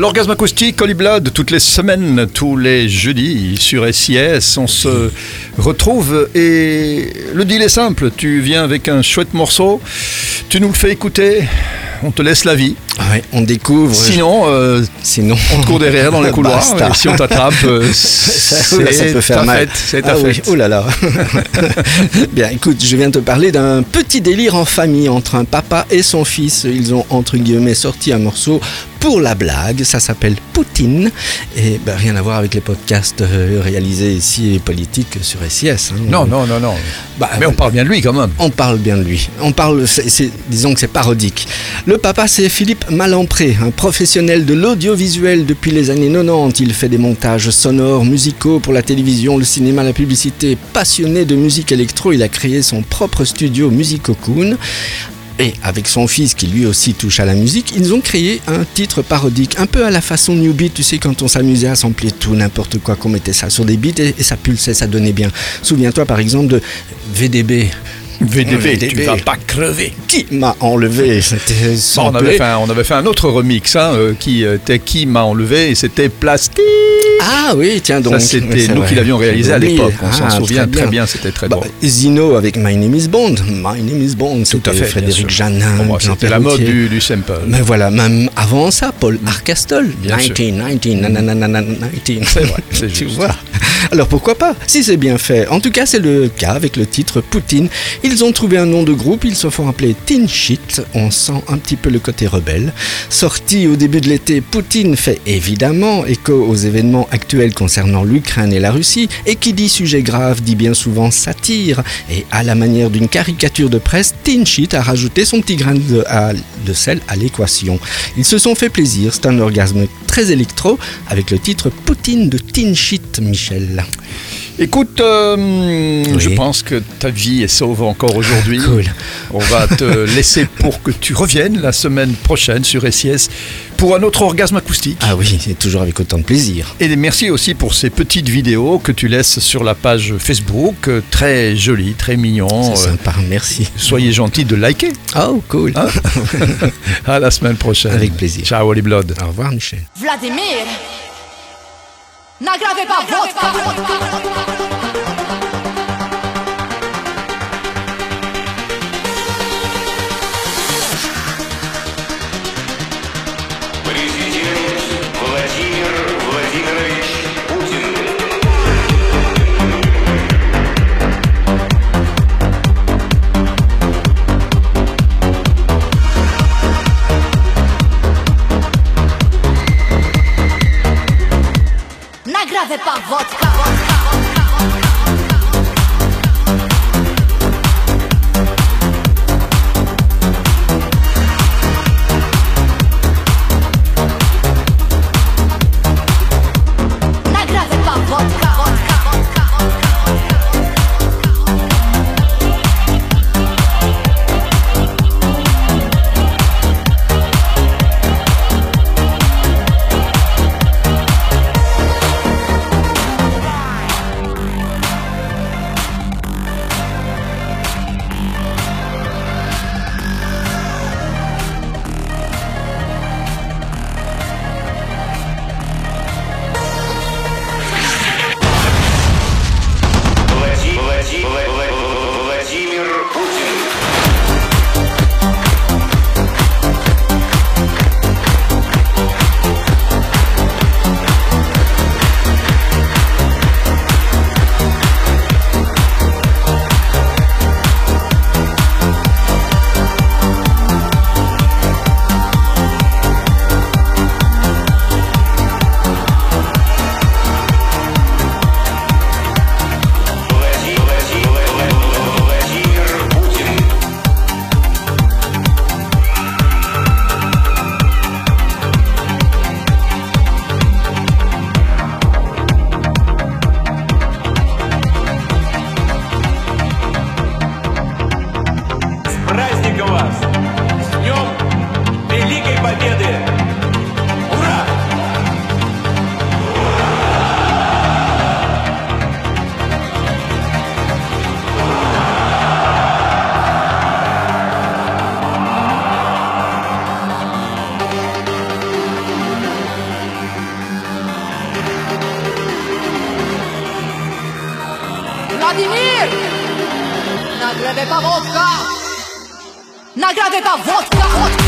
L'orgasme acoustique, Holy Blood, toutes les semaines, tous les jeudis sur SIS, on se retrouve et le deal est simple, tu viens avec un chouette morceau, tu nous le fais écouter, on te laisse la vie. Ouais, on découvre. Sinon, euh, Sinon, on te court derrière dans les couloirs. Et si on t'attrape, euh, ça, peut faire mal. C'est ta Ah oui. Oh là là. Bien, écoute, je viens te parler d'un petit délire en famille entre un papa et son fils. Ils ont entre guillemets sorti un morceau pour la blague. Ça s'appelle Poutine et ben, rien à voir avec les podcasts euh, réalisés ici et politiques sur SIS. hein. Non, non, non, non. Bah, Mais on parle bien de lui quand même. On parle bien de lui. On parle, disons que c'est parodique. Le papa, c'est Philippe Malampré, un professionnel de l'audiovisuel depuis les années 90. Il fait des montages sonores, musicaux pour la télévision, le cinéma, la publicité. Passionné de musique électro, il a créé son propre studio Musicocoon. Et avec son fils qui lui aussi touche à la musique, ils ont créé un titre parodique, un peu à la façon New Beat, tu sais, quand on s'amusait à sampler tout, n'importe quoi, qu'on mettait ça sur des beats et, et ça pulsait, ça donnait bien. Souviens-toi par exemple de VDB. VDB, tu VDB. vas pas crever. Qui m'a enlevé? C'était on, avait fait un, on avait fait un autre remix hein, euh, qui était Qui m'a enlevé et c'était Plastique. Ah oui, tiens donc. Ça, c'était nous vrai. qui l'avions réalisé à l'époque. On s'en ah, souvient très bien, c'était très Bah, drôle. Zino avec My Name is Bond. My Name is Bond, Tout à c'était fait. Frédéric sûr. Janin. Bon, C'était la mode du, du sample. Mais voilà, même avant ça, Paul Arcastol. Bien sûr. 19, 19, nananana, 19. C'est vrai, Tu vois Alors pourquoi pas Si c'est bien fait. En tout cas, c'est le cas avec le titre Poutine. Ils ont trouvé un nom de groupe, ils se font appeler Teen Shit. On sent un petit peu le côté rebelle. Sorti au début de l'été, Poutine fait évidemment écho aux événements actuels concernant l'Ukraine et la Russie. Et qui dit sujet grave dit bien souvent satire. Et à la manière d'une caricature de presse, Teen Shit a rajouté son petit grain de, de sel à l'équation. Ils se sont fait plaisir, c'est un orgasme très électro avec le titre Poutine de Teen Shit, Michel. Écoute, euh, je pense que ta vie est sauve encore aujourd'hui. Cool. On va te laisser pour que tu reviennes la semaine prochaine sur SIS pour un autre orgasme acoustique. Ah oui, c'est toujours avec autant de plaisir. Et merci aussi pour ces petites vidéos que tu laisses sur la page Facebook, euh, très jolies, très mignon. C'est Euh, sympa, merci. soyez gentils de liker. Oh, cool. Hein à la semaine prochaine. Avec plaisir. Ciao, Holy Blood. Au revoir, Michel. Vladimir! Na grave pavotka. Вот так. Nagrodę ta wodka! Nagrodę ta wodka! wodka.